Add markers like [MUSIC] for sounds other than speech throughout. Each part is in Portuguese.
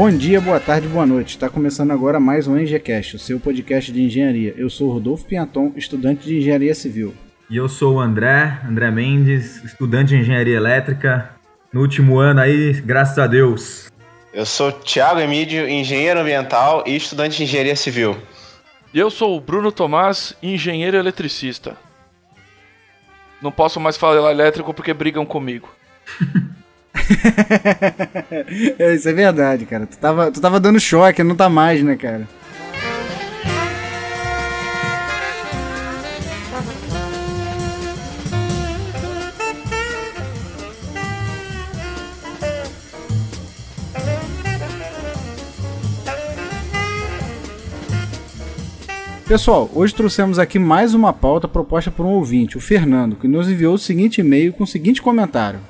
Bom dia, boa tarde, boa noite. Está começando agora mais um EngieCast, o seu podcast de engenharia. Eu sou Rodolfo Pianton, estudante de engenharia civil. E eu sou o André, André Mendes, estudante de engenharia elétrica. No último ano aí, graças a Deus. Eu sou Thiago Emílio, engenheiro ambiental e estudante de engenharia civil. E eu sou o Bruno Tomás, engenheiro eletricista. Não posso mais falar elétrico porque brigam comigo. [LAUGHS] [LAUGHS] é, isso é verdade, cara. Tu tava, tu tava dando choque, não tá mais, né, cara? Pessoal, hoje trouxemos aqui mais uma pauta proposta por um ouvinte, o Fernando, que nos enviou o seguinte e-mail com o seguinte comentário.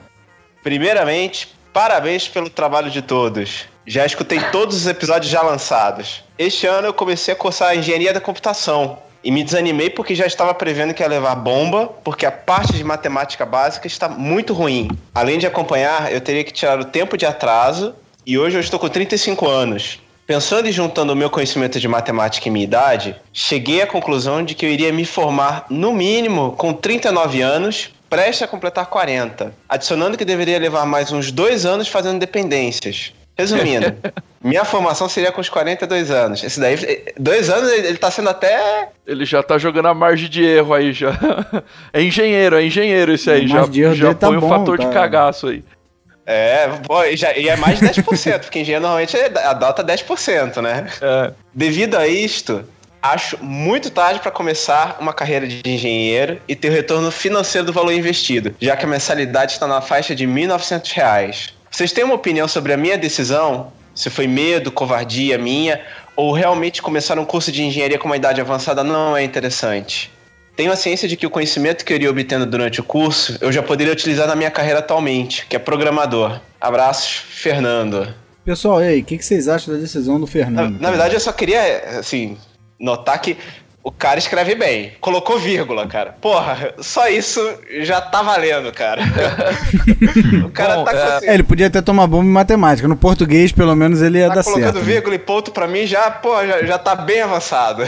Primeiramente, parabéns pelo trabalho de todos. Já escutei todos os episódios já lançados. Este ano eu comecei a cursar a engenharia da computação. E me desanimei porque já estava prevendo que ia levar bomba, porque a parte de matemática básica está muito ruim. Além de acompanhar, eu teria que tirar o tempo de atraso, e hoje eu estou com 35 anos. Pensando e juntando o meu conhecimento de matemática e minha idade, cheguei à conclusão de que eu iria me formar, no mínimo, com 39 anos, prestes a completar 40, adicionando que deveria levar mais uns dois anos fazendo dependências. Resumindo, [LAUGHS] minha formação seria com os 42 anos. Esse daí, dois anos, ele tá sendo até. Ele já tá jogando a margem de erro aí já. [LAUGHS] É engenheiro, é engenheiro esse aí. Já, já tá põe o tá fator tá. de cagaço aí. É, pô, e, já, e é mais de 10%, porque engenheiro normalmente adota 10%, né? É. Devido a isto, acho muito tarde para começar uma carreira de engenheiro e ter o retorno financeiro do valor investido, já que a mensalidade está na faixa de R$ 1.900. Vocês têm uma opinião sobre a minha decisão? Se foi medo, covardia minha, ou realmente começar um curso de engenharia com uma idade avançada não é interessante? Tenho a ciência de que o conhecimento que eu iria obtendo durante o curso eu já poderia utilizar na minha carreira atualmente, que é programador. Abraços, Fernando. Pessoal, e aí, o que, que, vocês acham da decisão do Fernando? Na, na verdade, eu só queria, assim, notar que o cara escreve bem. Colocou vírgula, cara. Porra, só isso já tá valendo, cara. [LAUGHS] o cara Bom, tá é... Assim... é... ele podia até tomar bomba em matemática. No português, pelo menos, ele ia tá dar certo. colocando né? vírgula e ponto pra mim já, pô, já, já tá bem avançado.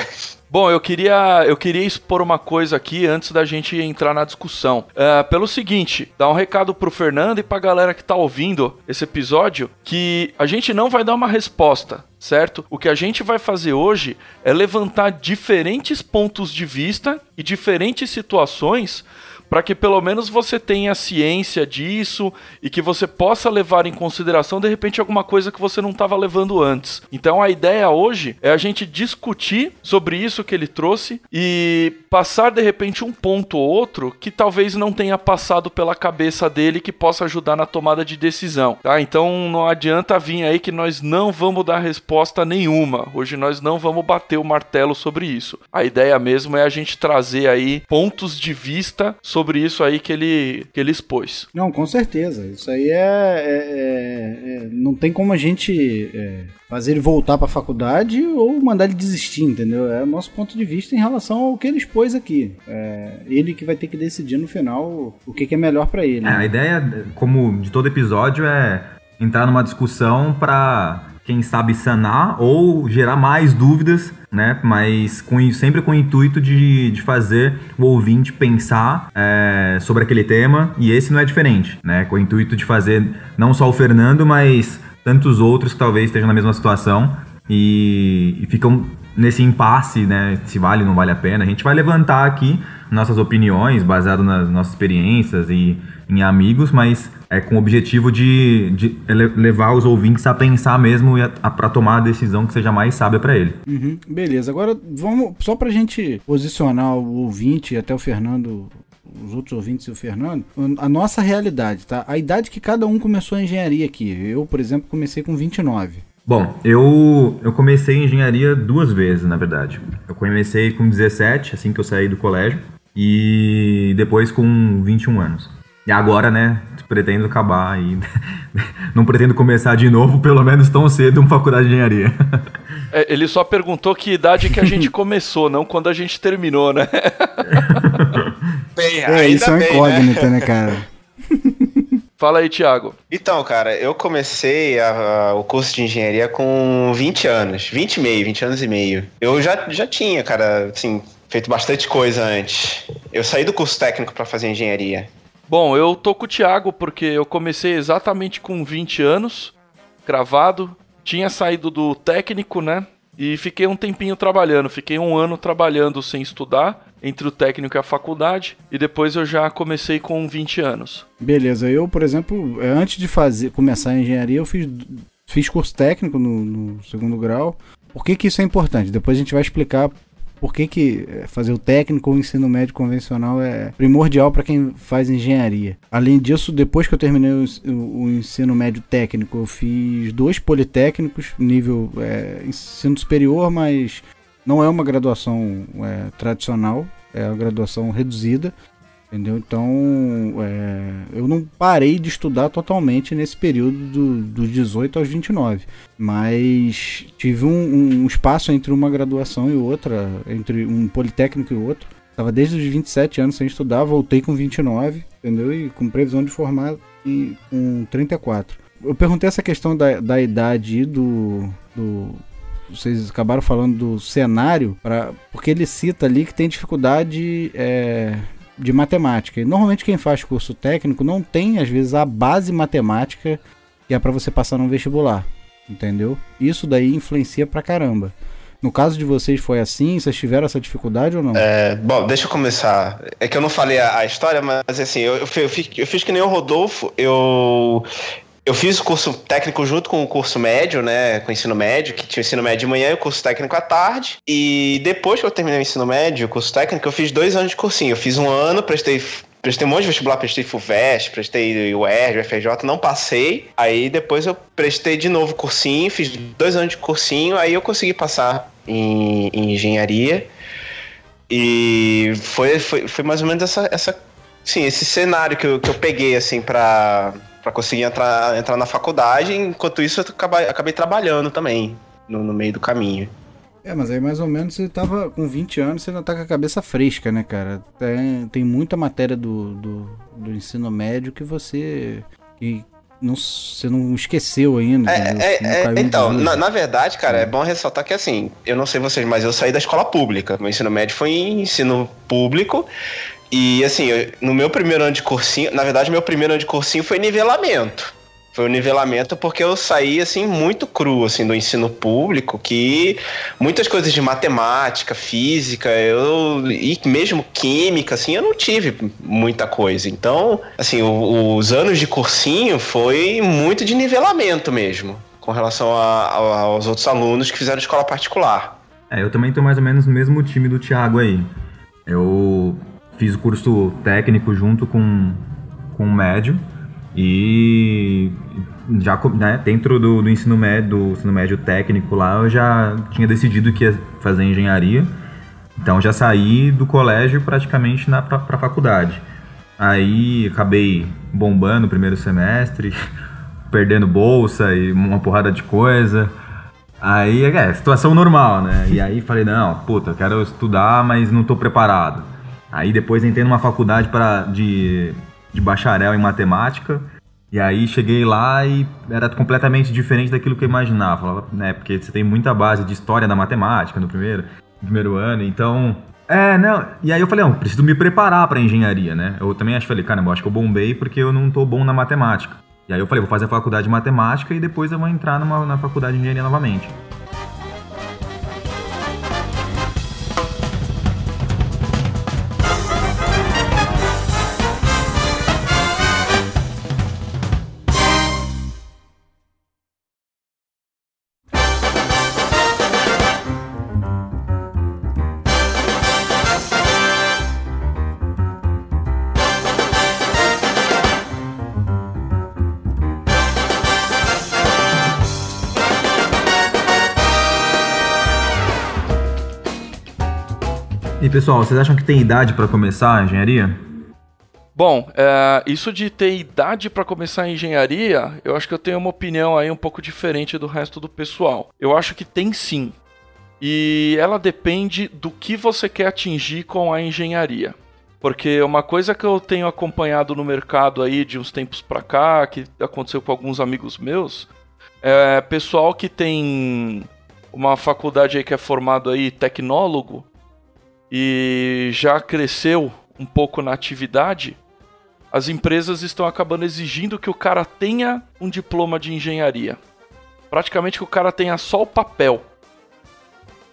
Bom, eu queria, eu queria expor uma coisa aqui antes da gente entrar na discussão. Uh, pelo seguinte, dar um recado pro Fernando e pra galera que tá ouvindo esse episódio que a gente não vai dar uma resposta, certo? O que a gente vai fazer hoje é levantar diferentes pontos de vista e diferentes situações para que pelo menos você tenha ciência disso e que você possa levar em consideração de repente alguma coisa que você não estava levando antes. Então a ideia hoje é a gente discutir sobre isso que ele trouxe e passar de repente um ponto ou outro que talvez não tenha passado pela cabeça dele que possa ajudar na tomada de decisão, tá? Então não adianta vir aí que nós não vamos dar resposta nenhuma. Hoje nós não vamos bater o martelo sobre isso. A ideia mesmo é a gente trazer aí pontos de vista sobre sobre isso aí que ele, que ele expôs. Não, com certeza. Isso aí é. é, é, é não tem como a gente é, fazer ele voltar para a faculdade ou mandar ele desistir, entendeu? É o nosso ponto de vista em relação ao que ele expôs aqui. É ele que vai ter que decidir no final o que, que é melhor para ele. É, né? a ideia, como de todo episódio, é entrar numa discussão para quem sabe sanar ou gerar mais dúvidas, né? Mas com, sempre com o intuito de, de fazer o ouvinte pensar é, sobre aquele tema, e esse não é diferente, né? Com o intuito de fazer não só o Fernando, mas tantos outros que talvez estejam na mesma situação e, e ficam nesse impasse, né? Se vale ou não vale a pena. A gente vai levantar aqui nossas opiniões baseado nas nossas experiências e em amigos, mas é com o objetivo de, de levar os ouvintes a pensar mesmo e para tomar a decisão que seja mais sábia para ele. Uhum, beleza, agora vamos só para a gente posicionar o ouvinte até o Fernando os outros ouvintes e o Fernando, a nossa realidade, tá? A idade que cada um começou a engenharia aqui. Eu, por exemplo, comecei com 29. Bom, eu, eu comecei engenharia duas vezes, na verdade. Eu comecei com 17, assim que eu saí do colégio, e depois com 21 anos. E agora, né, pretendo acabar e [LAUGHS] não pretendo começar de novo, pelo menos tão cedo, uma faculdade de engenharia. É, ele só perguntou que idade que a gente [LAUGHS] começou, não quando a gente terminou, né? [LAUGHS] bem, é, isso é uma incógnita, né? né, cara? Fala aí, Thiago. Então, cara, eu comecei a, a, o curso de engenharia com 20 anos, 20 e meio, 20 anos e meio. Eu já, já tinha, cara, assim, feito bastante coisa antes. Eu saí do curso técnico para fazer engenharia. Bom, eu tô com o Thiago porque eu comecei exatamente com 20 anos, cravado. Tinha saído do técnico, né? E fiquei um tempinho trabalhando. Fiquei um ano trabalhando sem estudar, entre o técnico e a faculdade. E depois eu já comecei com 20 anos. Beleza, eu, por exemplo, antes de fazer começar a engenharia, eu fiz, fiz curso técnico no, no segundo grau. Por que, que isso é importante? Depois a gente vai explicar por que, que é, fazer o técnico ou o ensino médio convencional é primordial para quem faz engenharia. Além disso, depois que eu terminei o, o, ensino médio técnico, eu fiz dois politécnicos, nível é, ensino superior, mas não é uma graduação é, tradicional, é a graduação reduzida. Entendeu? Então, é, eu não parei de estudar totalmente nesse período do, dos 18 aos 29. Mas tive um, um, espaço entre uma graduação e outra, entre um politécnico e outro. Tava desde os 27 anos sem estudar, voltei com 29, entendeu? E com previsão de formar e, com 34. Eu perguntei essa questão da, da idade do, do vocês acabaram falando do cenário, pra, porque ele cita ali que tem dificuldade é, de matemática. E normalmente quem faz curso técnico não tem, às vezes, a base matemática que é para você passar no vestibular. Entendeu? Isso daí influencia pra caramba. No caso de vocês foi assim? Vocês tiveram essa dificuldade ou não? É, bom, deixa eu começar. É que eu não falei a, a história, mas assim, eu, eu, fiz, eu fiz que nem o Rodolfo. Eu, eu fiz o curso técnico junto com o curso médio, né? Com o ensino médio, que tinha o ensino médio de manhã e o curso técnico à tarde. E depois que eu terminei o ensino médio, o curso técnico, eu fiz dois anos de cursinho. Eu fiz um ano, prestei prestei um monte de vestibular, prestei FUVEST, prestei UERJ, UFRJ, não passei. Aí depois eu prestei de novo cursinho, fiz dois anos de cursinho, aí eu consegui passar em, em engenharia. E foi, foi, foi mais ou menos essa, essa sim, esse cenário que eu, que eu peguei, assim, pra para conseguir entrar, entrar na faculdade. Enquanto isso, eu acabei, acabei trabalhando também no, no, meio do caminho. É, mas aí mais ou menos você tava com 20 anos, você ainda tá com a cabeça fresca, né, cara? Tem, tem muita matéria do, do, do ensino médio que você. Que, não, você não esqueceu ainda. É, é, é então, na, na, verdade, cara, é. é bom ressaltar que assim, eu não sei vocês, mas eu saí da escola pública. Meu ensino médio foi em ensino público. E assim, eu, no meu primeiro ano de cursinho, na verdade, meu primeiro ano de cursinho foi nivelamento. Foi o nivelamento porque eu saí assim muito cru assim do ensino público, que muitas coisas de matemática, física, eu e mesmo química assim, eu não tive muita coisa. Então, assim, o, os anos de cursinho foi muito de nivelamento mesmo, com relação a, a, aos outros alunos que fizeram escola particular. É, eu também tô mais ou menos no mesmo time do Thiago aí. Eu fiz o curso técnico junto com, com o médio e já né, dentro do, do, ensino médio do ensino médio técnico lá eu já tinha decidido que ia fazer engenharia. Então já saí do colégio praticamente na para a faculdade. Aí acabei bombando o primeiro semestre [LAUGHS] perdendo bolsa e uma porrada de coisa. Aí é situação normal né? E aí falei não puta quero estudar mas não estou preparado Aí depois entrei numa faculdade para de, de bacharel em matemática. E aí cheguei lá e era completamente diferente daquilo que eu imaginava, né? Porque você tem muita base de história da matemática no primeiro, no primeiro ano, então é, não. E aí eu falei, não, preciso me preparar para engenharia, né? Eu também acho, falei, cara, eu acho que eu bombei porque eu não tô bom na matemática. E aí eu falei, vou fazer a faculdade de matemática e depois eu vou entrar numa, na faculdade de engenharia novamente. Pessoal, vocês acham que tem idade para começar a engenharia? Bom, é, isso de ter idade para começar a engenharia, eu acho que eu tenho uma opinião aí um pouco diferente do resto do pessoal. Eu acho que tem sim. E ela depende do que você quer atingir com a engenharia. Porque uma coisa que eu tenho acompanhado no mercado aí de uns tempos para cá, que aconteceu com alguns amigos meus, é pessoal que tem uma faculdade aí que é formado aí tecnólogo e já cresceu um pouco na atividade, as empresas estão acabando exigindo que o cara tenha um diploma de engenharia. Praticamente que o cara tenha só o papel.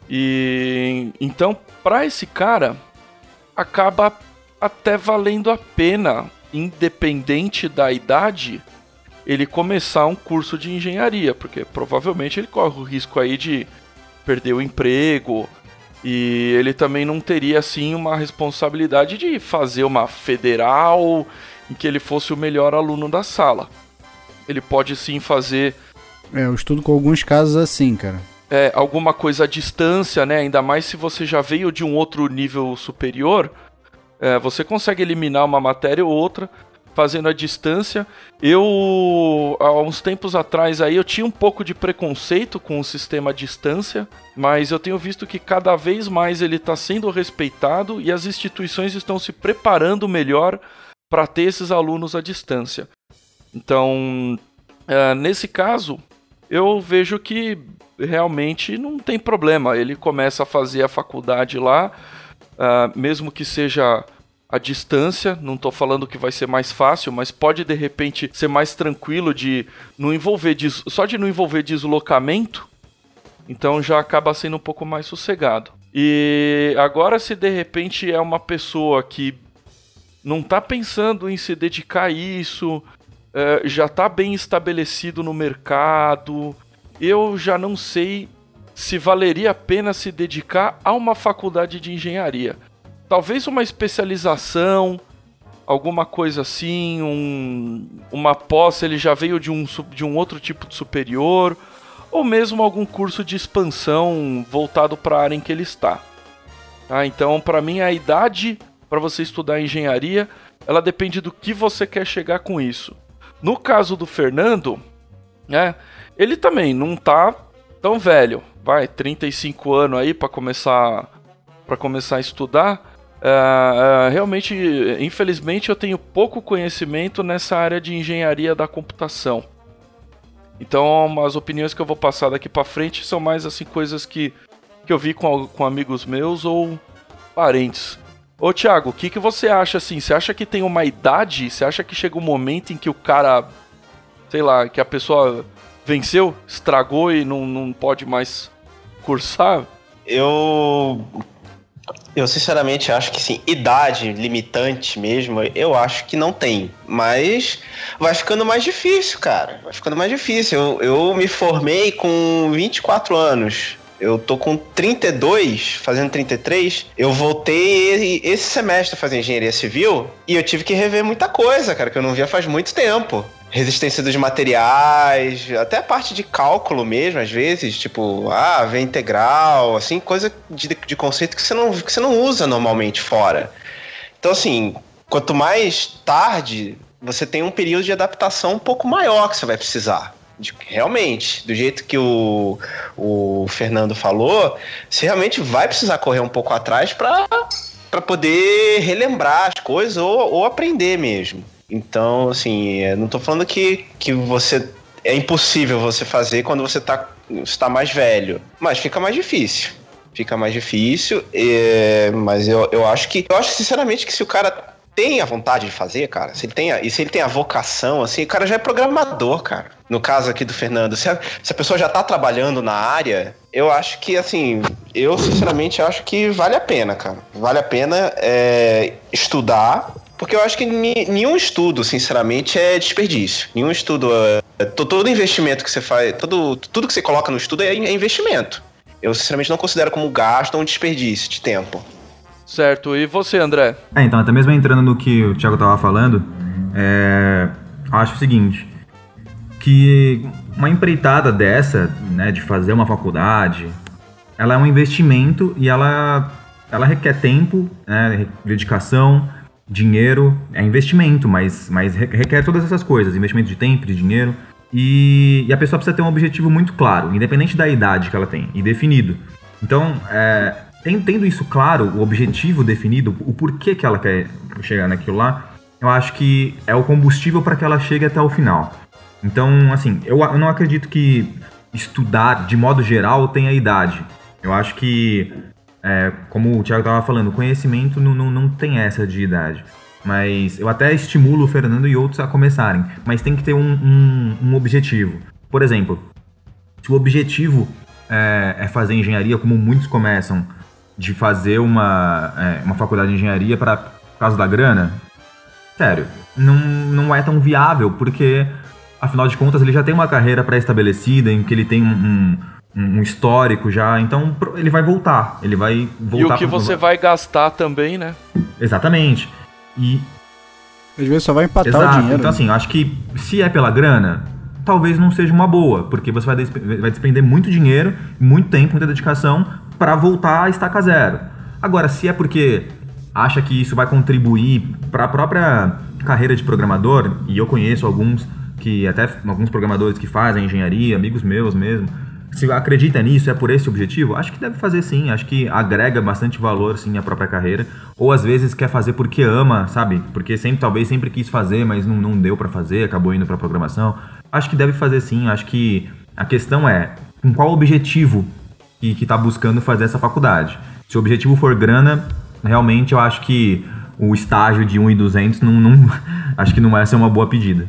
E então, para esse cara, acaba até valendo a pena, independente da idade, ele começar um curso de engenharia, porque provavelmente ele corre o risco aí de perder o emprego e ele também não teria assim uma responsabilidade de fazer uma federal em que ele fosse o melhor aluno da sala. Ele pode sim fazer. É, eu estudo com alguns casos assim, cara. É, alguma coisa à distância, né? Ainda mais se você já veio de um outro nível superior. É, você consegue eliminar uma matéria ou outra fazendo a distância. Eu, há uns tempos atrás aí, eu tinha um pouco de preconceito com o sistema à distância, mas eu tenho visto que cada vez mais ele está sendo respeitado e as instituições estão se preparando melhor para ter esses alunos à distância. Então, é, nesse caso, eu vejo que realmente não tem problema. Ele começa a fazer a faculdade lá, uh, mesmo que seja a distância. Não estou falando que vai ser mais fácil, mas pode de repente ser mais tranquilo de não envolver só de não envolver deslocamento. Então já acaba sendo um pouco mais sossegado. E agora, se de repente é uma pessoa que não está pensando em se dedicar a isso, é, já está bem estabelecido no mercado, eu já não sei se valeria a pena se dedicar a uma faculdade de engenharia. Talvez uma especialização, alguma coisa assim, um, uma pós, ele já veio de um, de um outro tipo de superior, ou mesmo algum curso de expansão voltado para a área em que ele está. Tá? Então, para mim, a idade para você estudar engenharia, ela depende do que você quer chegar com isso. No caso do Fernando, né, ele também não tá tão velho, vai, 35 anos aí para começar para começar a estudar. Uh, uh, realmente, infelizmente, eu tenho pouco conhecimento nessa área de engenharia da computação. Então, as opiniões que eu vou passar daqui para frente são mais assim coisas que, que eu vi com, com amigos meus ou parentes. Ô Thiago, o que, que você acha assim? Você acha que tem uma idade? Você acha que chega um momento em que o cara, sei lá, que a pessoa venceu, estragou e não, não pode mais cursar? Eu. Eu sinceramente acho que sim, idade limitante mesmo, eu acho que não tem. Mas vai ficando mais difícil, cara. Vai ficando mais difícil. Eu, eu me formei com 24 anos. Eu tô com 32, fazendo 33. Eu voltei esse semestre a fazer engenharia civil e eu tive que rever muita coisa, cara, que eu não via faz muito tempo resistência dos materiais, até a parte de cálculo mesmo, às vezes, tipo, ah, V integral, assim, coisa de, de conceito que você, não, que você não usa normalmente fora. Então, assim, quanto mais tarde, você tem um período de adaptação um pouco maior que você vai precisar. De, realmente, do jeito que o, o Fernando falou, você realmente vai precisar correr um pouco atrás para poder relembrar as coisas ou, ou aprender mesmo. Então, assim, não estou falando que, que você é impossível você fazer quando você está tá mais velho, mas fica mais difícil. Fica mais difícil, é, mas eu, eu acho que eu acho sinceramente que se o cara tem a vontade de fazer, cara, se ele tem a, e se ele tem a vocação, assim, o cara já é programador, cara. No caso aqui do Fernando, se a, se a pessoa já tá trabalhando na área, eu acho que, assim, eu sinceramente acho que vale a pena, cara. Vale a pena é, estudar, porque eu acho que nenhum estudo, sinceramente, é desperdício. Nenhum estudo. É, todo investimento que você faz, todo, tudo que você coloca no estudo é, é investimento. Eu, sinceramente, não considero como gasto ou um desperdício de tempo. Certo. E você, André? É, então, até mesmo entrando no que o Thiago estava falando, é, acho o seguinte, que uma empreitada dessa, né, de fazer uma faculdade, ela é um investimento e ela ela requer tempo, né, dedicação, dinheiro, é investimento, mas, mas requer todas essas coisas, investimento de tempo, de dinheiro. E, e, a pessoa precisa ter um objetivo muito claro, independente da idade que ela tem, e definido. Então, é, tendo isso claro, o objetivo definido, o porquê que ela quer chegar naquilo lá, eu acho que é o combustível para que ela chegue até o final. Então, assim, eu, eu não acredito que estudar, de modo geral, tenha idade. Eu acho que, é, como o Thiago estava falando, conhecimento não, não, não tem essa de idade. Mas eu até estimulo o Fernando e outros a começarem. Mas tem que ter um, um, um objetivo. Por exemplo, se o objetivo é, é, fazer engenharia, como muitos começam, de fazer uma, é, uma faculdade de engenharia para causa da grana, sério, não, não é tão viável, porque afinal de contas ele já tem uma carreira pré-estabelecida, em que ele tem um, um, um, histórico já, então ele vai voltar, ele vai voltar. E o que você vai gastar também, né? Exatamente. E. Às vezes só vai empatar Exato. o dinheiro. Então, assim, acho que se é pela grana, talvez não seja uma boa, porque você vai, vai despender muito dinheiro, muito tempo, muita dedicação para voltar a estaca zero. Agora, se é porque acha que isso vai contribuir para a própria carreira de programador, e eu conheço alguns que até alguns programadores que fazem engenharia, amigos meus mesmo, se acredita nisso, é por esse objetivo, acho que deve fazer sim, acho que agrega bastante valor sim à própria carreira, ou às vezes quer fazer porque ama, sabe? Porque sempre talvez sempre quis fazer, mas não, não deu para fazer, acabou indo para programação. Acho que deve fazer sim, acho que a questão é com qual objetivo que está buscando fazer essa faculdade. Se o objetivo for grana, realmente eu acho que o estágio de 1,200 não, não [LAUGHS] acho que não vai ser uma boa pedida.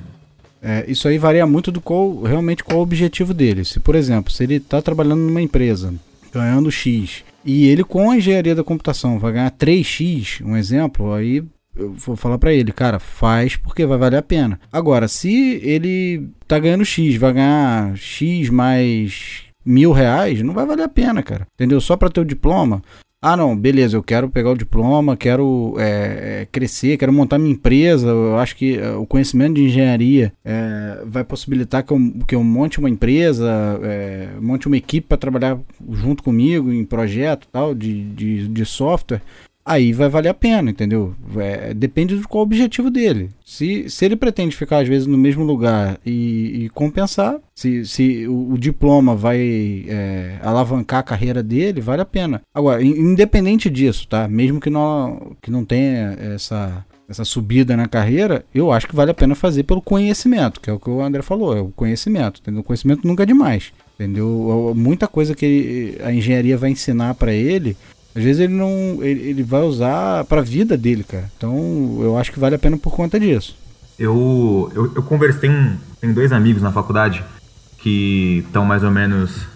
É, isso aí varia muito do qual realmente qual o objetivo dele. Se, por exemplo, se ele está trabalhando numa empresa ganhando X e ele com a engenharia da computação vai ganhar 3X, um exemplo, aí eu vou falar para ele, cara, faz porque vai valer a pena. Agora, se ele tá ganhando X, vai ganhar X mais mil reais, não vai valer a pena, cara. Entendeu? Só para ter o diploma, ah, não, beleza, eu quero pegar o diploma, quero é, é, crescer, quero montar minha empresa. Eu acho que é, o conhecimento de engenharia é, vai possibilitar que eu, que eu monte uma empresa, é, monte uma equipe para trabalhar junto comigo em projeto tal, de, de, de software aí vai valer a pena, entendeu? É, depende do qual o objetivo dele. Se, se ele pretende ficar, às vezes, no mesmo lugar e, e compensar, se, se o, o diploma vai é, alavancar a carreira dele, vale a pena. Agora, independente disso, tá? Mesmo que não, que não tenha essa, essa subida na carreira, eu acho que vale a pena fazer pelo conhecimento, que é o que o André falou, é o conhecimento, entendeu? O conhecimento nunca é demais, entendeu? Muita coisa que a engenharia vai ensinar para ele às vezes ele não. Ele, ele vai usar pra vida dele, cara. Então eu acho que vale a pena por conta disso. Eu, eu, eu conversei, tem, tem dois amigos na faculdade que estão mais ou menos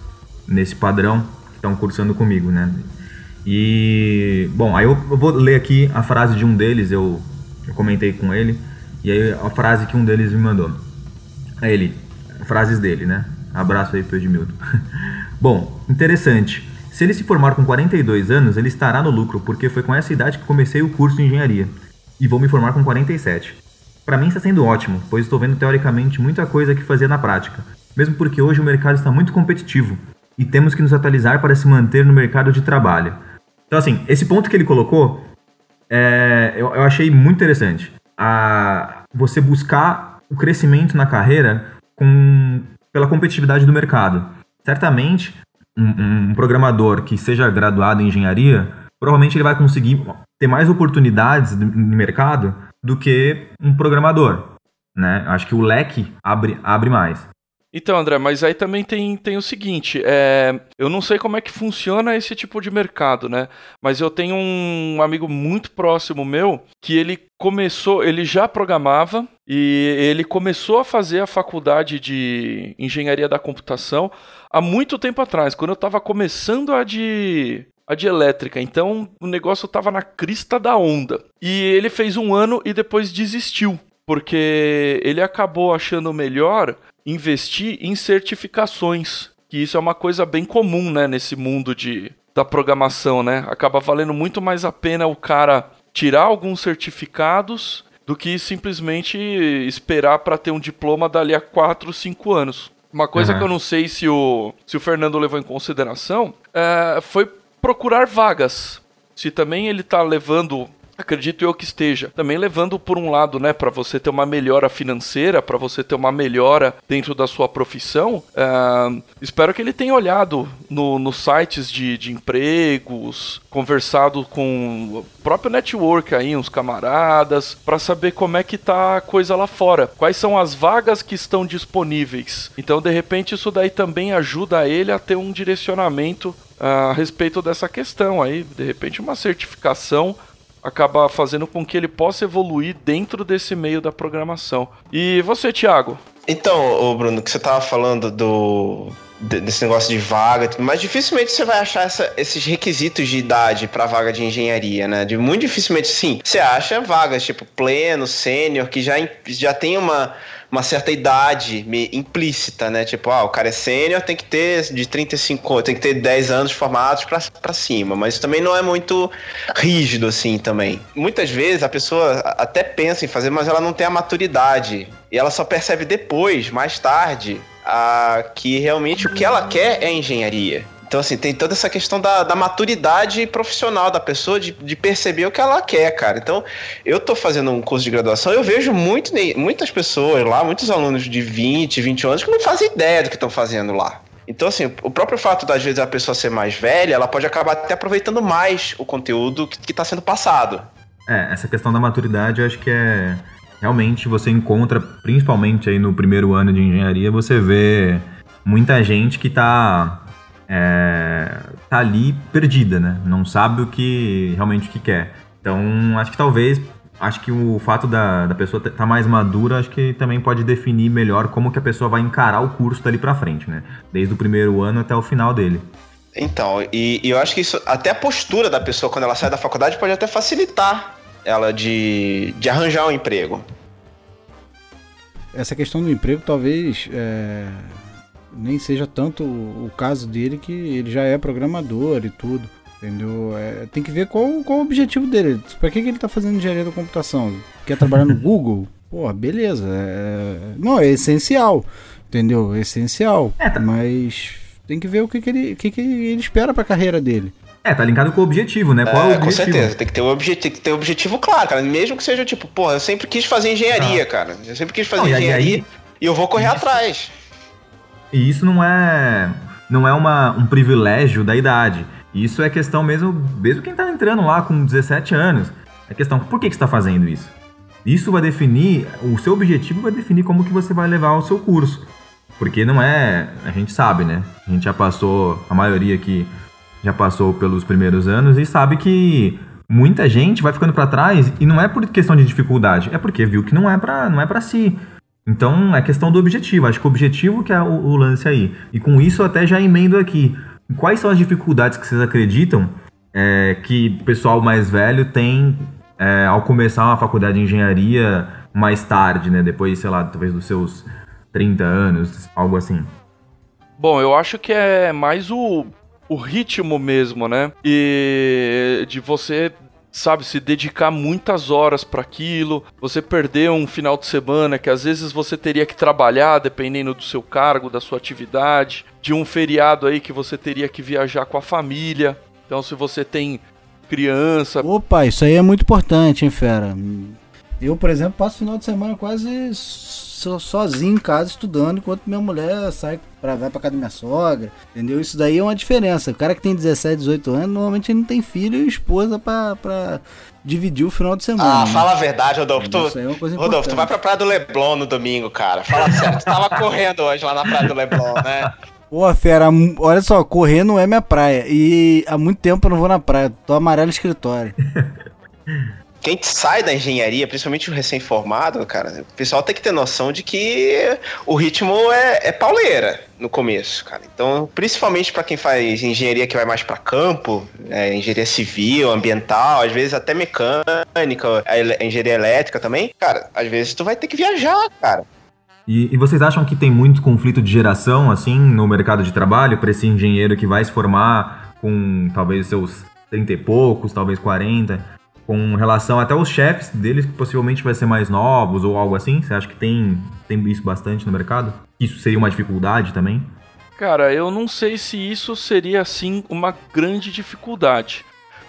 nesse padrão, que estão cursando comigo, né? E, bom, aí eu, eu, vou ler aqui a frase de um deles, eu, eu comentei com ele, e aí a frase que um deles me mandou. É ele, frases dele, né? Abraço aí pro Edmilton. [LAUGHS] bom, interessante. Se ele se formar com 42 anos, ele estará no lucro, porque foi com essa idade que comecei o curso de engenharia. E vou me formar com 47. Para mim está sendo ótimo, pois estou vendo teoricamente muita coisa que fazia na prática, mesmo porque hoje o mercado está muito competitivo e temos que nos atualizar para se manter no mercado de trabalho. Então, assim, esse ponto que ele colocou, é, eu, eu achei muito interessante. A, você buscar o crescimento na carreira com, pela competitividade do mercado. Certamente, um, um programador que seja graduado em engenharia, provavelmente ele vai conseguir ter mais oportunidades no mercado do que um programador. Né? Acho que o leque abre, abre mais. Então, André, mas aí também tem, tem o seguinte: é, eu não sei como é que funciona esse tipo de mercado, né? Mas eu tenho um amigo muito próximo meu que ele começou, ele já programava e ele começou a fazer a faculdade de engenharia da computação há muito tempo atrás, quando eu estava começando a de a de elétrica. Então o negócio estava na crista da onda. E ele fez um ano e depois desistiu. Porque ele acabou achando melhor investir em certificações. Que isso é uma coisa bem comum, né, nesse mundo de, da programação, né? Acaba valendo muito mais a pena o cara tirar alguns certificados do que simplesmente esperar para ter um diploma dali a 4, 5 anos. Uma coisa uhum. que eu não sei se o, se o Fernando levou em consideração é, foi procurar vagas. se também ele tá levando acredito eu que esteja também levando por um lado, né, para você ter uma melhora financeira, para você ter uma melhora dentro da sua profissão. Uh, espero que ele tenha olhado no, nos sites de, de empregos, conversado com o próprio network aí, uns camaradas, para saber como é que tá a coisa lá fora, quais são as vagas que estão disponíveis. Então, de repente, isso daí também ajuda ele a ter um direcionamento ah, a respeito dessa questão aí, de repente uma certificação acaba fazendo com que ele possa evoluir dentro desse meio da programação. E você, Thiago? Então, Bruno, que você estava falando do desse negócio de vaga, mas dificilmente você vai achar essa, esses requisitos de idade para vaga de engenharia, né? De muito dificilmente, sim. Você acha vagas tipo pleno, sênior, que já, já tem uma uma certa idade implícita, né? Tipo, ah, o cara é sênior, tem que ter de 35, tem que ter 10 anos formados para cima, mas também não é muito rígido assim também. Muitas vezes a pessoa até pensa em fazer, mas ela não tem a maturidade e ela só percebe depois, mais tarde, a, que realmente o que ela quer é engenharia. Então, assim, tem toda essa questão da, da maturidade profissional da pessoa, de, de, perceber o que ela quer, cara. Então, eu tô fazendo um curso de graduação, eu vejo muito, muitas pessoas lá, muitos alunos de 20, 21 anos que não fazem ideia do que estão fazendo lá. Então, assim, o próprio fato das vezes a pessoa ser mais velha, ela pode acabar até aproveitando mais o conteúdo que está sendo passado. É, essa questão da maturidade eu acho que é. Realmente você encontra, principalmente aí no primeiro ano de engenharia, você vê muita gente que está é, tá ali perdida, né? Não sabe o que realmente o que quer. Então, acho que talvez, acho que o fato da, da pessoa estar tá mais madura, acho que também pode definir melhor como que a pessoa vai encarar o curso dali para frente, né? Desde o primeiro ano até o final dele. Então, e, e, eu acho que isso, até a postura da pessoa quando ela sai da faculdade pode até facilitar ela de, de arranjar um emprego. Essa questão do emprego talvez é nem seja tanto o caso dele que ele já é programador e tudo. Entendeu? É, tem que ver qual, qual o objetivo dele. Pra que, que ele tá fazendo engenharia da computação? Quer trabalhar no [LAUGHS] Google? Pô, beleza. É, não, é essencial. Entendeu? É essencial. É, tá. Mas tem que ver o que, que, ele, que, que ele espera pra carreira dele. É, tá linkado com o objetivo, né? Qual é, é o objetivo? Com certeza, tem que ter um objetivo, tem que ter um objetivo claro, cara. Mesmo que seja tipo, porra, eu sempre quis fazer engenharia, ah. cara. Eu sempre quis fazer não, engenharia e, aí, e eu vou correr atrás. E isso não é não é uma, um privilégio da idade. Isso é questão mesmo, mesmo quem está entrando lá com 17 anos. É questão, por que, que você está fazendo isso? Isso vai definir, o seu objetivo vai definir como que você vai levar o seu curso. Porque não é, a gente sabe, né? A gente já passou, a maioria aqui já passou pelos primeiros anos e sabe que muita gente vai ficando para trás e não é por questão de dificuldade, é porque viu que não é para não é para si. Então é questão do objetivo. Acho que o objetivo que é o, o lance aí. E com isso eu até já emendo aqui. Quais são as dificuldades que vocês acreditam é, que o pessoal mais velho tem é, ao começar uma faculdade de engenharia mais tarde, né? Depois, sei lá, talvez dos seus 30 anos, algo assim. Bom, eu acho que é mais o, o ritmo mesmo, né? E de você sabe, se dedicar muitas horas para aquilo, você perder um final de semana que às vezes você teria que trabalhar dependendo do seu cargo, da sua atividade, de um feriado aí que você teria que viajar com a família. Então, se você tem criança. Opa, isso aí é muito importante, hein, fera? Eu, por exemplo, passo final de semana quase sozinho em casa estudando, enquanto minha mulher sai pra, vai pra casa da minha sogra, entendeu? Isso daí é uma diferença. O cara que tem 17, 18 anos, normalmente ele não tem filho e esposa pra, pra dividir o final de semana. Ah, né? fala a verdade, Rodolfo. Tu, é Rodolfo, tu vai pra Praia do Leblon no domingo, cara. Fala sério, tu tava correndo hoje lá na Praia do Leblon, né? Pô, fera, olha só, correr não é minha praia. E há muito tempo eu não vou na praia. Tô amarelo escritório. [LAUGHS] quem sai da engenharia, principalmente o recém-formado, cara, o pessoal tem que ter noção de que o ritmo é, é pauleira no começo, cara. Então, principalmente para quem faz engenharia que vai mais para campo, é, engenharia civil, ambiental, às vezes até mecânica, engenharia elétrica também, cara, às vezes tu vai ter que viajar, cara. E, e vocês acham que tem muito conflito de geração, assim, no mercado de trabalho, para esse engenheiro que vai se formar com talvez seus 30 e poucos, talvez 40? Com relação até os chefes deles, que possivelmente vai ser mais novos ou algo assim? Você acha que tem, tem isso bastante no mercado? Isso seria uma dificuldade também? Cara, eu não sei se isso seria assim uma grande dificuldade.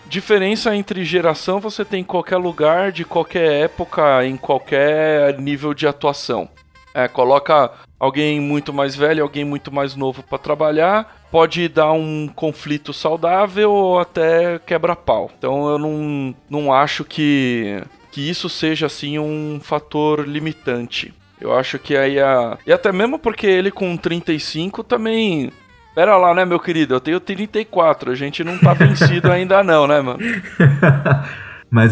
diferença entre geração você tem em qualquer lugar, de qualquer época, em qualquer nível de atuação. É, coloca alguém muito mais velho, alguém muito mais novo para trabalhar, pode dar um conflito saudável ou até quebra-pau. Então eu não, não acho que, que isso seja assim um fator limitante. Eu acho que aí a. E até mesmo porque ele com 35 também. Pera lá, né, meu querido? Eu tenho 34. A gente não tá vencido ainda, não, né, mano? [LAUGHS] mas,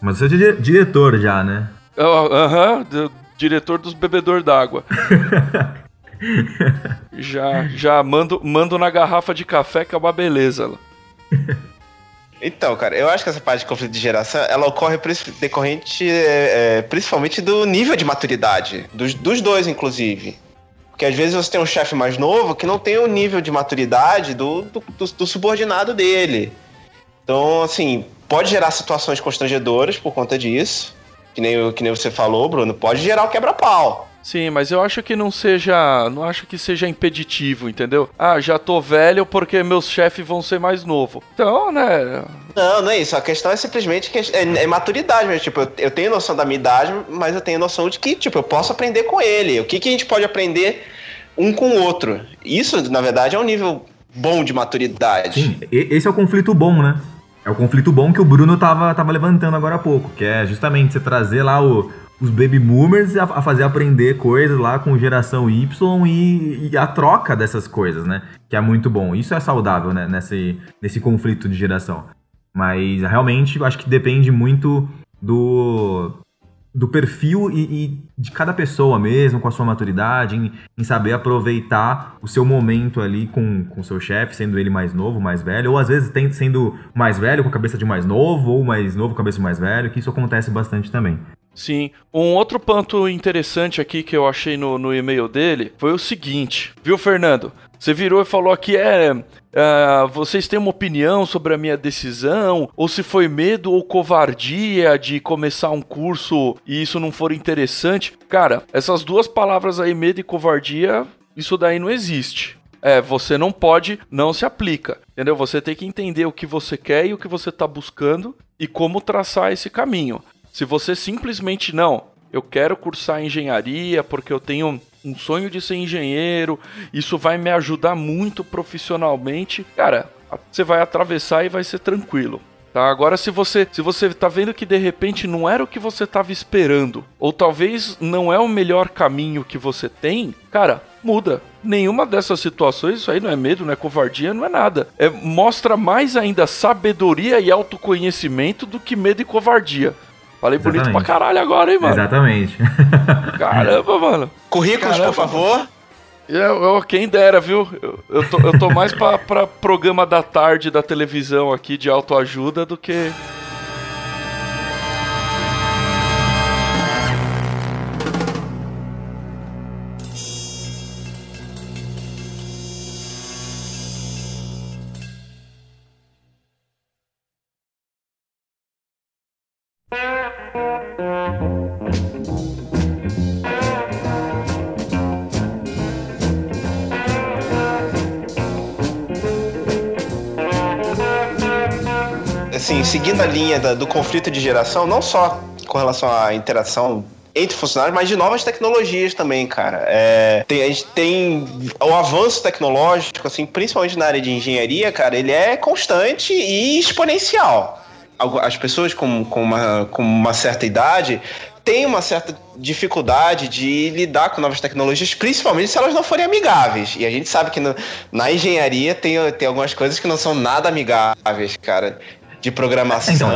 mas você é diretor já, né? Aham, uh, diretor dos bebedor d'água. [LAUGHS] [LAUGHS] já, já mando, mando na garrafa de café que é uma beleza. Então, cara, eu acho que essa parte de conflito de geração, ela ocorre decorrente é, é, principalmente do nível de maturidade, dos, dos dois, inclusive. Porque às vezes você tem um chefe mais novo que não tem o nível de maturidade do, do, do, do subordinado dele. Então, assim, pode gerar situações constrangedoras por conta disso. Que nem, que nem você falou, Bruno, pode gerar o quebra-pau. Sim, mas eu acho que não seja. Não acho que seja impeditivo, entendeu? Ah, já tô velho porque meus chefes vão ser mais novo. Então, né? Não, não é isso. A questão é simplesmente que é, é maturidade mesmo. Tipo, eu, eu, tenho noção da minha idade, mas eu tenho noção de que, tipo, eu posso aprender com ele. O que, que a gente pode aprender um com o outro? Isso, na verdade, é um nível bom de maturidade. Sim, esse é o conflito bom, né? É o conflito bom que o Bruno tava, tava levantando agora há pouco, que é justamente você trazer lá o os baby boomers a, fazer aprender coisas lá com geração Y e, e, a troca dessas coisas, né? Que é muito bom. Isso é saudável, né? Nesse, nesse conflito de geração. Mas realmente acho que depende muito do, do perfil e, e, de cada pessoa mesmo, com a sua maturidade, em, em saber aproveitar o seu momento ali com o seu chefe, sendo ele mais novo, mais velho, ou às vezes tem, sendo mais velho com a cabeça de mais novo, ou mais novo com a cabeça de mais velho, que isso acontece bastante também. Sim. Um outro ponto interessante aqui que eu achei no, no e-mail dele foi o seguinte, viu, Fernando? Você virou e falou que é, uh, vocês têm uma opinião sobre a minha decisão, ou se foi medo ou covardia de começar um curso e isso não for interessante. Cara, essas duas palavras aí, medo e covardia, isso daí não existe. É, você não pode, não se aplica. Entendeu? Você tem que entender o que você quer e o que você está buscando e como traçar esse caminho. Se você simplesmente não, eu quero cursar engenharia porque eu tenho um sonho de ser engenheiro, isso vai me ajudar muito profissionalmente, cara, você vai atravessar e vai ser tranquilo. Tá? Agora, se você se você tá vendo que de repente não era o que você estava esperando, ou talvez não é o melhor caminho que você tem, cara, muda. Nenhuma dessas situações, isso aí não é medo, não é covardia, não é nada. É, mostra mais ainda sabedoria e autoconhecimento do que medo e covardia. Falei Exatamente. bonito pra caralho agora, hein, mano? Exatamente. [LAUGHS] Caramba, mano. Currículos, Caramba, por favor. Eu, eu, quem dera, viu? Eu, eu, tô, eu tô mais pra, pra programa da tarde da televisão aqui de autoajuda do que seguindo a linha da, do conflito de geração, não só com relação à interação entre funcionários, mas de novas tecnologias também, cara. É, tem, a gente tem o avanço tecnológico, assim, principalmente na área de engenharia, cara, ele é constante e exponencial. As pessoas com, com, uma, com uma certa idade têm uma certa dificuldade de lidar com novas tecnologias, principalmente se elas não forem amigáveis. E a gente sabe que no, na engenharia tem, tem algumas coisas que não são nada amigáveis, cara de programação. Então,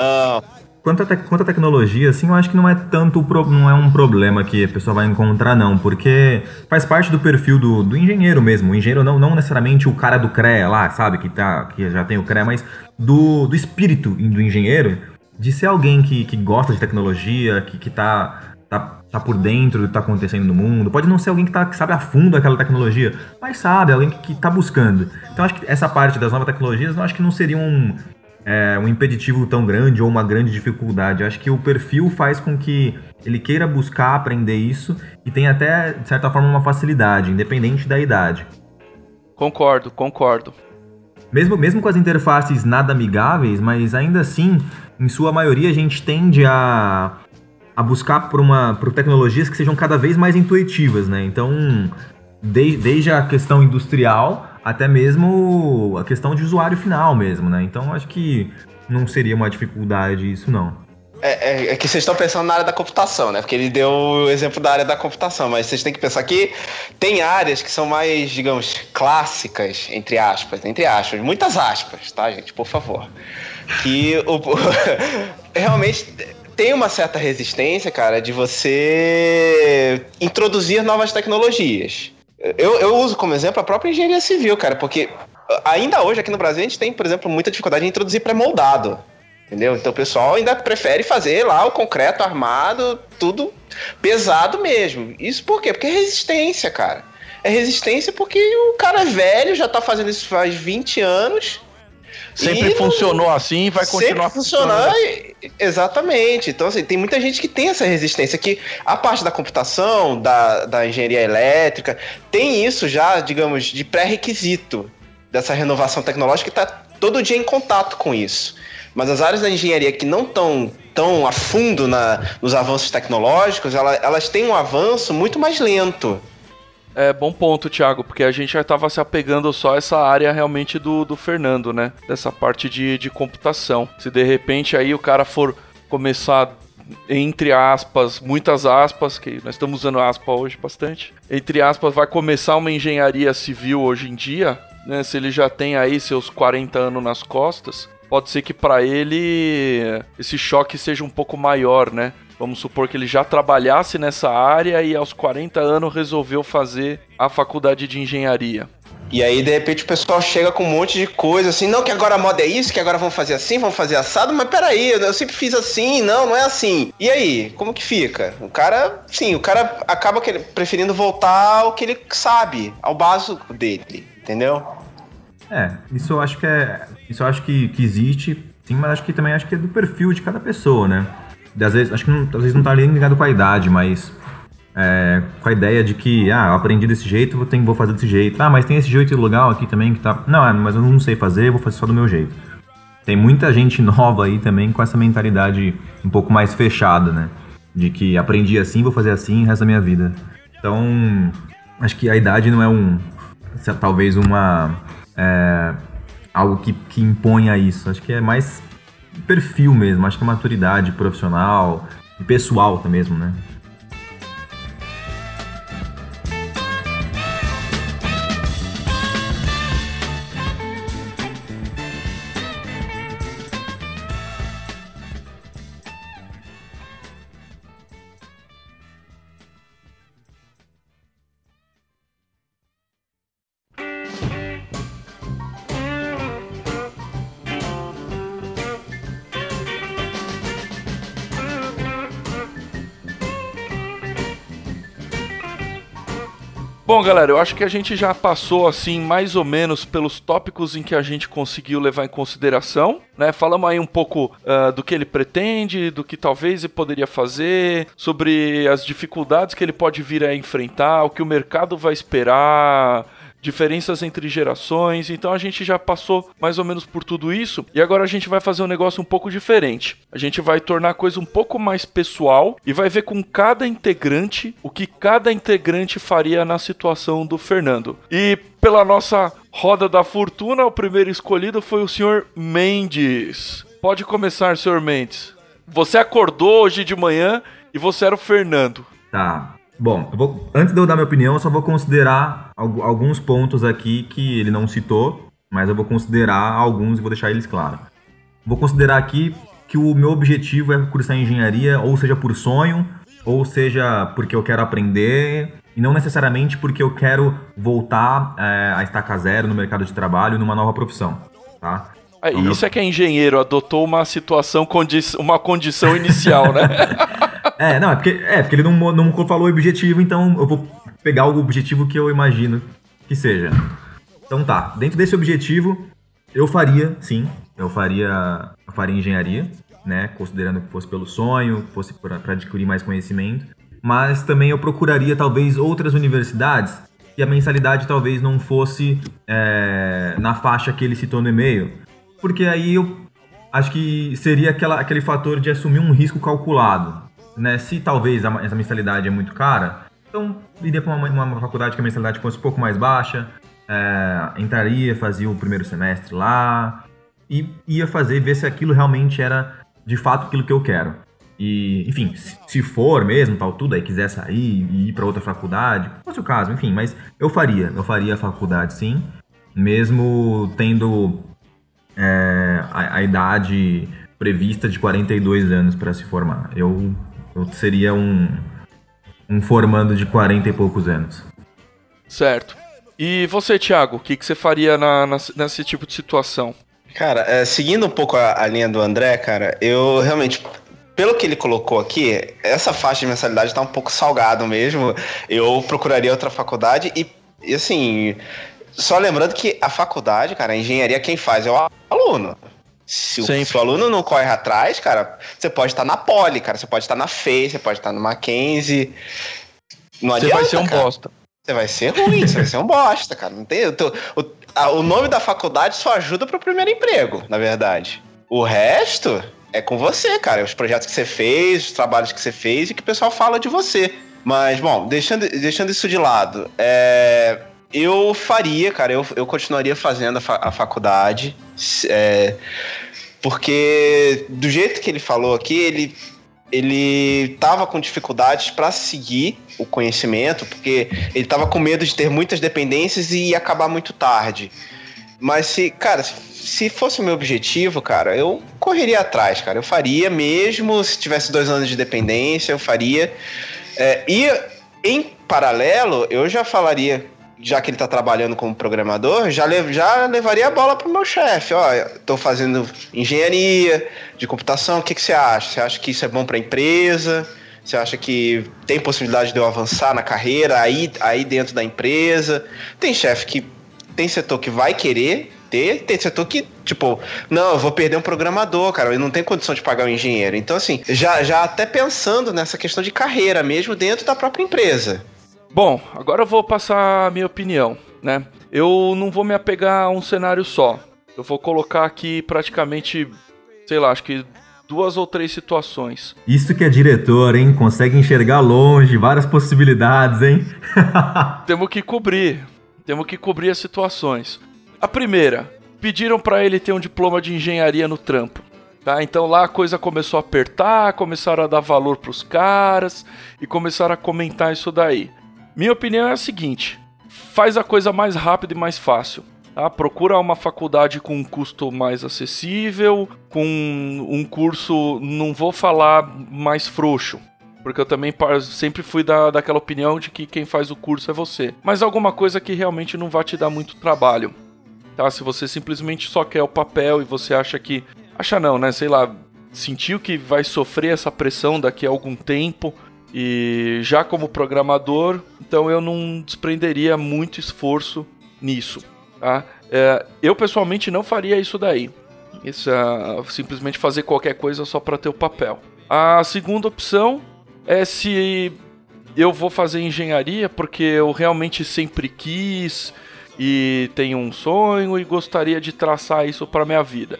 quanto, a te, quanto a tecnologia, assim, eu acho que não é tanto não é um problema que a pessoa vai encontrar, não, porque faz parte do perfil do, do engenheiro mesmo. O engenheiro não, não necessariamente o cara do CREA lá, sabe, que, tá, que já tem o CREA, mas do, do espírito do engenheiro de ser alguém que, que gosta de tecnologia, que, que tá, tá, tá por dentro do que tá acontecendo no mundo. Pode não ser alguém que, tá, que sabe a fundo aquela tecnologia, mas sabe, alguém que, que tá buscando. Então acho que essa parte das novas tecnologias, eu acho que não seria um, é, um impeditivo tão grande ou uma grande dificuldade. Acho que o perfil faz com que ele queira buscar aprender isso e tenha até, de certa forma, uma facilidade, independente da idade. Concordo, concordo. mesmo, mesmo com as interfaces nada amigáveis, mas ainda assim, em sua maioria, a gente tende a, a buscar por, uma, por tecnologias que sejam cada vez mais intuitivas, né? Então, de, desde a questão industrial até mesmo a questão de usuário final mesmo, né? Então, acho que não seria uma dificuldade isso, não. É, é, é, que vocês estão pensando na área da computação, né? Porque ele deu o exemplo da área da computação, mas vocês têm que pensar que tem áreas que são mais, digamos, clássicas, entre aspas, entre aspas, muitas aspas, tá, gente? Por favor. Que o, [LAUGHS] realmente tem uma certa resistência, cara, de você introduzir novas tecnologias. Eu, eu uso como exemplo a própria engenharia civil, cara, porque ainda hoje aqui no Brasil a gente tem, por exemplo, muita dificuldade em introduzir pré-moldado. Entendeu? Então o pessoal ainda prefere fazer lá o concreto armado, tudo pesado mesmo. Isso por quê? Porque é resistência, cara. É resistência porque o cara é velho, já tá fazendo isso faz 20 anos. Sempre funcionou não... assim e vai continuar funcionando. Exatamente. Então, assim, tem muita gente que tem essa resistência. Que a parte da computação, da, da engenharia elétrica, tem isso já, digamos, de pré-requisito dessa renovação tecnológica que está todo dia em contato com isso. Mas as áreas da engenharia que não estão tão a fundo na, nos avanços tecnológicos, ela, elas têm um avanço muito mais lento. É bom ponto, Thiago, porque a gente já estava se apegando só a essa área realmente do, do Fernando, né? Dessa parte de, de computação. Se de repente aí o cara for começar entre aspas, muitas aspas, que nós estamos usando aspa hoje bastante. Entre aspas, vai começar uma engenharia civil hoje em dia, né? Se ele já tem aí seus 40 anos nas costas, pode ser que para ele esse choque seja um pouco maior, né? Vamos supor que ele já trabalhasse nessa área e aos 40 anos resolveu fazer a faculdade de engenharia. E aí, de repente, o pessoal chega com um monte de coisa, assim, não, que agora a moda é isso, que agora vamos fazer assim, vamos fazer assado, mas peraí, eu sempre fiz assim, não, não é assim. E aí, como que fica? O cara, sim, o cara acaba preferindo voltar ao que ele sabe, ao básico dele, entendeu? É, isso eu acho que é. Isso eu acho que, que existe, sim, mas acho que também acho que é do perfil de cada pessoa, né? Às vezes, acho que não, às vezes não tá nem ligado com a idade, mas é, com a ideia de que, ah, aprendi desse jeito, vou, ter, vou fazer desse jeito. Ah, mas tem esse jeito legal aqui também que tá. Não, é, mas eu não sei fazer, vou fazer só do meu jeito. Tem muita gente [LAUGHS] nova aí também com essa mentalidade um pouco mais fechada, né? De que aprendi assim, vou fazer assim o resto da minha vida. Então, acho que a idade não é um. Talvez uma é, algo que, que imponha isso. Acho que é mais perfil mesmo, acho que é maturidade profissional e pessoal mesmo, né? Bom, galera, eu acho que a gente já passou assim mais ou menos pelos tópicos em que a gente conseguiu levar em consideração, né? Falamos aí um pouco uh, do que ele pretende, do que talvez ele poderia fazer, sobre as dificuldades que ele pode vir a enfrentar, o que o mercado vai esperar diferenças entre gerações. Então a gente já passou mais ou menos por tudo isso e agora a gente vai fazer um negócio um pouco diferente. A gente vai tornar a coisa um pouco mais pessoal e vai ver com cada integrante o que cada integrante faria na situação do Fernando. E pela nossa roda da fortuna, o primeiro escolhido foi o senhor Mendes. Pode começar, senhor Mendes. Você acordou hoje de manhã e você era o Fernando. Tá. Bom, vou, antes de eu dar minha opinião, eu só vou considerar alguns pontos aqui que ele não citou, mas eu vou considerar alguns e vou deixar eles claros. Vou considerar aqui que o meu objetivo é cursar engenharia, ou seja por sonho, ou seja porque eu quero aprender, e não necessariamente porque eu quero voltar é, a estaca zero no mercado de trabalho numa nova profissão, tá? É, então, isso meu... é que é engenheiro, adotou uma situação, condi uma condição inicial, né? [LAUGHS] É, não, é porque, é porque ele não, não falou o objetivo, então eu vou pegar o objetivo que eu imagino que seja. Então tá, dentro desse objetivo, eu faria, sim, eu faria, eu faria engenharia, né? Considerando que fosse pelo sonho, fosse para adquirir mais conhecimento. Mas também eu procuraria talvez outras universidades que a mensalidade talvez não fosse é, na faixa que ele citou no e-mail. Porque aí eu acho que seria aquela, aquele fator de assumir um risco calculado. Né? Se talvez a, essa mensalidade é muito cara, então iria para uma, uma, faculdade que a mensalidade fosse um pouco mais baixa, é, entraria, fazia o primeiro semestre lá, e ia fazer, ver se aquilo realmente era de fato aquilo que eu quero. E, enfim, se for mesmo, tal, tudo, aí quiser sair e ir para outra faculdade, fosse o caso, enfim, mas eu faria, eu faria a faculdade sim, mesmo tendo é, a, a, idade prevista de 42 anos para se formar. Eu, eu seria um, um formando de 40 e poucos anos. Certo. E você, Thiago, o que, que você faria na, na, nesse tipo de situação? Cara, é, seguindo um pouco a, a, linha do André, cara, eu realmente. Pelo que ele colocou aqui, essa faixa de mensalidade tá um pouco salgado mesmo. Eu procuraria outra faculdade e, e assim, só lembrando que a faculdade, cara, a engenharia quem faz é o aluno. Se o, se o, aluno não corre atrás, cara, você pode estar na Poli, cara, você pode estar na FEI, você pode estar no Mackenzie. Não adianta, você vai ser um cara. bosta. Você vai ser ruim, você vai ser um bosta, cara. Não tem, tô, o, a, o nome da faculdade só ajuda para o primeiro emprego, na verdade. O resto é com você, cara. Os projetos que você fez, os trabalhos que você fez e que o pessoal fala de você. Mas, bom, deixando, deixando isso de lado, é, eu faria, cara, eu, eu continuaria fazendo a, fa a faculdade. É, porque do jeito que ele falou aqui, ele ele tava com dificuldades para seguir o conhecimento, porque ele tava com medo de ter muitas dependências e acabar muito tarde. Mas se, cara, se fosse o meu objetivo, cara, eu correria atrás, cara. Eu faria mesmo se tivesse dois anos de dependência, eu faria. É, e em paralelo, eu já falaria já que ele está trabalhando como programador, já, lev já levaria a bola para o meu chefe. Ó, estou fazendo engenharia de computação, o que, que você acha? Você acha que isso é bom para a empresa? Você acha que tem possibilidade de eu avançar na carreira aí, aí dentro da empresa? Tem chefe que tem setor que vai querer ter, tem setor que, tipo, não, eu vou perder um programador, cara, eu não tenho condição de pagar um engenheiro. Então, assim, já, já até pensando nessa questão de carreira mesmo dentro da própria empresa. Bom, agora eu vou passar a minha opinião, né? Eu não vou me apegar a um cenário só. Eu vou colocar aqui praticamente, sei lá, acho que duas ou três situações. Isso que é diretor, hein? Consegue enxergar longe, várias possibilidades, hein? [LAUGHS] Temos que cobrir. Temos que cobrir as situações. A primeira, pediram para ele ter um diploma de engenharia no trampo. Tá? Então lá a coisa começou a apertar, começaram a dar valor para os caras e começaram a comentar isso daí. Minha opinião é a seguinte: faz a coisa mais rápida e mais fácil. Tá? Procura uma faculdade com um custo mais acessível, com um curso, não vou falar mais frouxo, porque eu também sempre fui da, daquela opinião de que quem faz o curso é você. Mas alguma coisa que realmente não vai te dar muito trabalho. Tá? Se você simplesmente só quer o papel e você acha que. Acha não, né? Sei lá, sentiu que vai sofrer essa pressão daqui a algum tempo e já como programador, então eu não desprenderia muito esforço nisso. Tá? É, eu pessoalmente não faria isso daí. Isso, é, simplesmente fazer qualquer coisa só para ter o papel. A segunda opção é se eu vou fazer engenharia porque eu realmente sempre quis e tenho um sonho e gostaria de traçar isso para minha vida.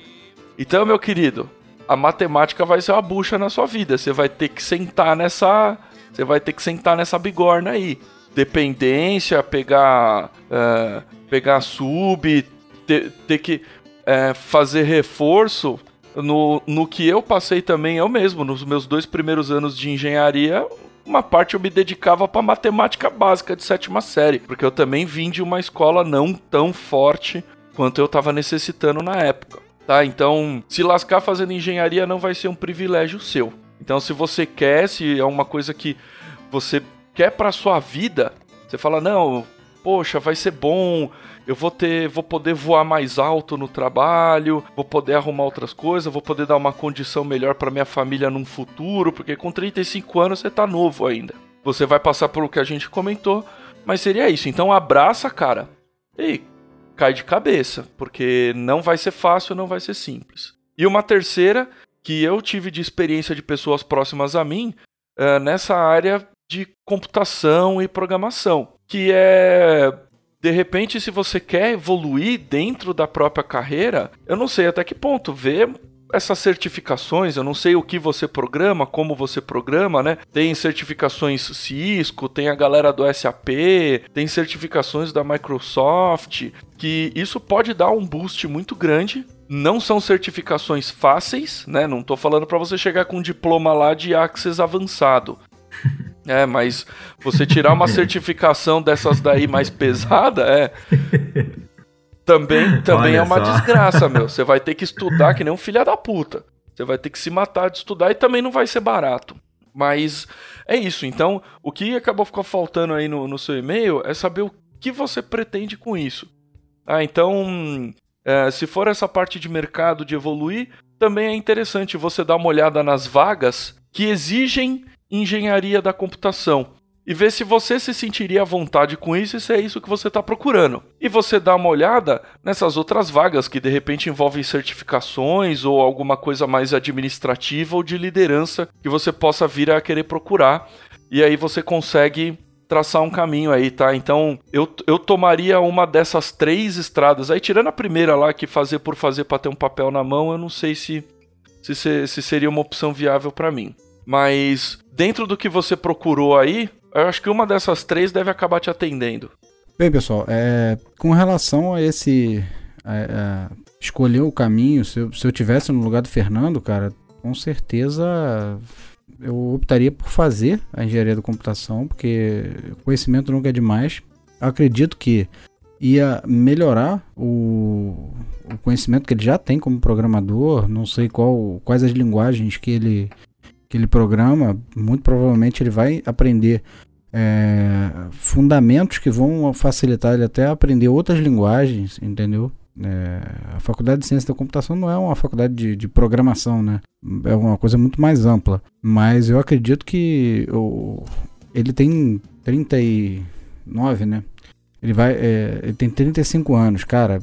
Então, meu querido, a matemática vai ser uma bucha na sua vida. Você vai ter que sentar nessa. Você vai ter que sentar nessa bigorna aí. Dependência, pegar. Uh, pegar sub, ter, ter que uh, fazer reforço. No, no que eu passei também eu mesmo, nos meus dois primeiros anos de engenharia, uma parte eu me dedicava para matemática básica de sétima série, porque eu também vim de uma escola não tão forte quanto eu estava necessitando na época tá? Então, se lascar fazendo engenharia não vai ser um privilégio seu. Então, se você quer, se é uma coisa que você quer para sua vida, você fala: "Não, poxa, vai ser bom, eu vou ter, vou poder voar mais alto no trabalho, vou poder arrumar outras coisas, vou poder dar uma condição melhor para minha família num futuro, porque com 35 anos você tá novo ainda. Você vai passar pelo que a gente comentou, mas seria isso. Então abraça, cara. E cai de cabeça, porque não vai ser fácil, não vai ser simples. E uma terceira, que eu tive de experiência de pessoas próximas a mim, é, nessa área de computação e programação. que é de repente, se você quer evoluir dentro da própria carreira, eu não sei até que ponto ver essas certificações, eu não sei o que você programa, como você programa, né? Tem certificações Cisco, tem a galera do SAP, tem certificações da Microsoft, que isso pode dar um boost muito grande. Não são certificações fáceis, né? Não tô falando para você chegar com um diploma lá de Access avançado. [LAUGHS] É, mas você tirar uma certificação dessas daí mais pesada, é. [LAUGHS] Também, também é uma só. desgraça, meu. [LAUGHS] Você vai ter que estudar que nem um filho da puta. Você vai ter que se matar de estudar e também não vai ser barato. Mas é isso. Então, o que acabou ficando faltando aí no, no seu e-mail é saber o que você pretende com isso. Ah, então, é, se for essa parte de mercado de evoluir, também é interessante você dar uma olhada nas vagas que exigem engenharia da computação e ver se você se sentiria à vontade com isso e se é isso que você está procurando. E você dá uma olhada nessas outras vagas que de repente envolvem certificações ou alguma coisa mais administrativa ou de liderança que você possa vir a querer procurar. E aí você consegue traçar um caminho aí, tá? Então eu, eu tomaria uma dessas três estradas. Aí, tirando a primeira lá, que fazer por fazer para ter um papel na mão, eu não sei se, se, se seria uma opção viável para mim. Mas dentro do que você procurou aí, eu acho que uma dessas três deve acabar te atendendo. Bem, pessoal, é, com relação a esse. A, a escolher o caminho, se eu, se eu tivesse no lugar do Fernando, cara, com certeza eu optaria por fazer a engenharia da computação, porque conhecimento nunca é demais. Acredito que ia melhorar o, o conhecimento que ele já tem como programador. Não sei qual, quais as linguagens que ele que ele programa, muito provavelmente ele vai aprender é, fundamentos que vão facilitar ele até aprender outras linguagens, entendeu? É, a faculdade de ciência da computação não é uma faculdade de, de, programação, né? É uma coisa muito mais ampla. Mas eu acredito que o, ele tem 39, né? Ele vai, é, ele tem 35 anos, cara.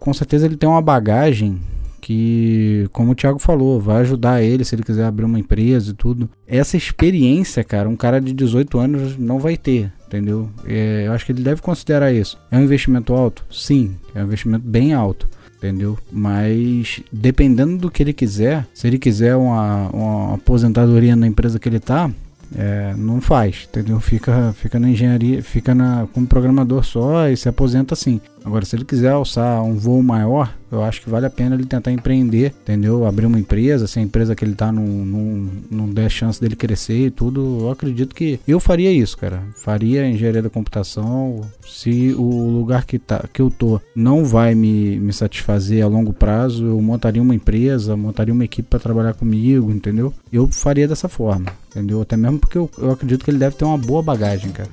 Com certeza ele tem uma bagagem que, como o Thiago falou, vai ajudar ele se ele quiser abrir uma empresa e tudo. Essa experiência, cara, um cara de 18 anos não vai ter, entendeu? É, eu acho que ele deve considerar isso. É um investimento alto? Sim, é um investimento bem alto entendeu? Mas dependendo do que ele quiser, se ele quiser uma, uma aposentadoria na empresa que ele tá, é, não faz, entendeu? Fica, fica na engenharia, fica na, como programador só e se aposenta assim. Agora, se ele quiser alçar um voo maior, eu acho que vale a pena ele tentar empreender, entendeu? Abrir uma empresa, se a empresa que ele tá não, não, não der chance dele crescer e tudo, eu acredito que eu faria isso, cara. Faria engenharia da computação. Se o lugar que, tá, que eu tô não vai me, me satisfazer a longo prazo, eu montaria uma empresa, montaria uma equipe para trabalhar comigo, entendeu? Eu faria dessa forma, entendeu? Até mesmo porque eu, eu acredito que ele deve ter uma boa bagagem, cara.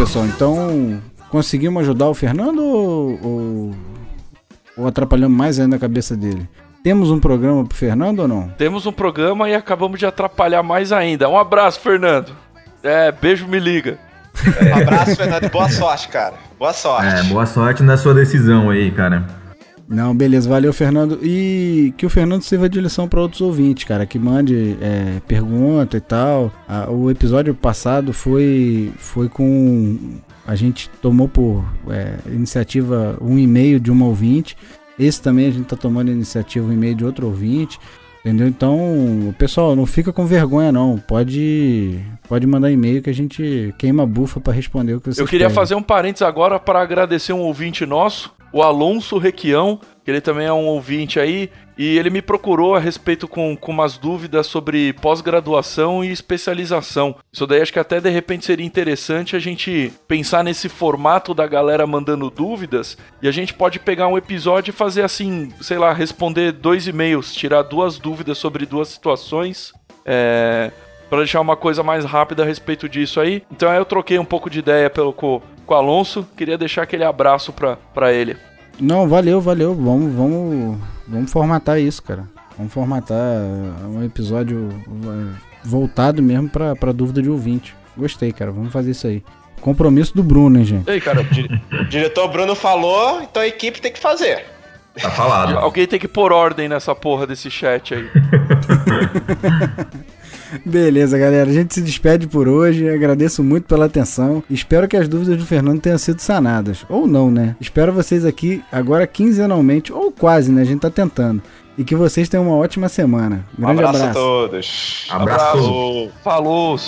Pessoal, então conseguimos ajudar o Fernando ou, ou, ou atrapalhamos mais ainda a cabeça dele? Temos um programa pro Fernando ou não? Temos um programa e acabamos de atrapalhar mais ainda. Um abraço, Fernando. É, beijo, me liga. Um [LAUGHS] abraço, Fernando. Boa sorte, cara. Boa sorte. É, boa sorte na sua decisão aí, cara. Não, beleza, valeu, Fernando. E que o Fernando sirva de lição para outros ouvintes, cara, que mande é, pergunta e tal. o episódio passado foi, foi com. A gente tomou por é, iniciativa um e-mail de um ouvinte. Esse também a gente tá tomando iniciativa um e-mail de outro ouvinte. Entendeu? Então, pessoal, não fica com vergonha não. Pode pode mandar e-mail que a gente queima a bufa para responder o que vocês Eu queria pedem. fazer um parênteses agora para agradecer um ouvinte nosso, o Alonso Requião, que ele também é um ouvinte aí, e ele me procurou a respeito com, com umas dúvidas sobre pós-graduação e especialização. Isso daí acho que até de repente seria interessante a gente pensar nesse formato da galera mandando dúvidas e a gente pode pegar um episódio e fazer assim, sei lá, responder dois e-mails, tirar duas dúvidas sobre duas situações. É, para deixar uma coisa mais rápida a respeito disso aí. Então aí eu troquei um pouco de ideia pelo, com, com o Alonso. Queria deixar aquele abraço para ele. Não, valeu, valeu. Vamos, vamos, vamos formatar isso, cara. Vamos formatar um episódio voltado mesmo pra, pra dúvida de ouvinte. Gostei, cara. Vamos fazer isso aí. Compromisso do Bruno, hein, gente? Ei, cara, o [LAUGHS] diretor Bruno falou, então a equipe tem que fazer. Tá falado. Alguém tem que pôr ordem nessa porra desse chat aí. [LAUGHS] Beleza, galera. A gente se despede por hoje. Agradeço muito pela atenção. Espero que as dúvidas do Fernando tenham sido sanadas. Ou não, né? Espero vocês aqui agora quinzenalmente, ou quase, né? A gente tá tentando. E que vocês tenham uma ótima semana. Grande um abraço, abraço. a todos. Abraço. Falou!